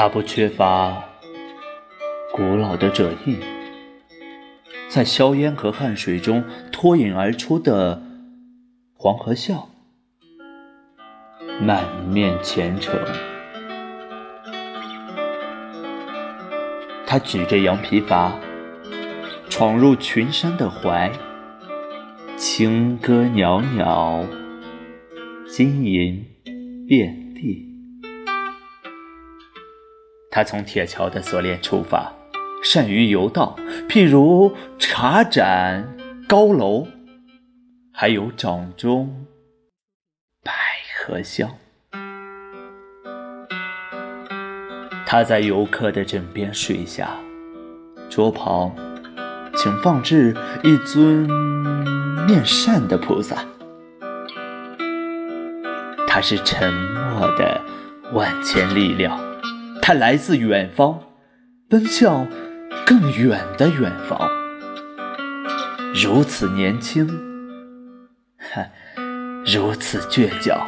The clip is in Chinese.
他不缺乏古老的折翼，在硝烟和汗水中脱颖而出的黄河笑，满面虔诚。他举着羊皮筏，闯入群山的怀，清歌袅袅，金银遍地。他从铁桥的锁链出发，善于游道，譬如茶盏、高楼，还有掌中百合香。他在游客的枕边睡下，桌旁请放置一尊面善的菩萨。他是沉默的万千力量，他来自远方奔向更远的远方。如此年轻如此倔强。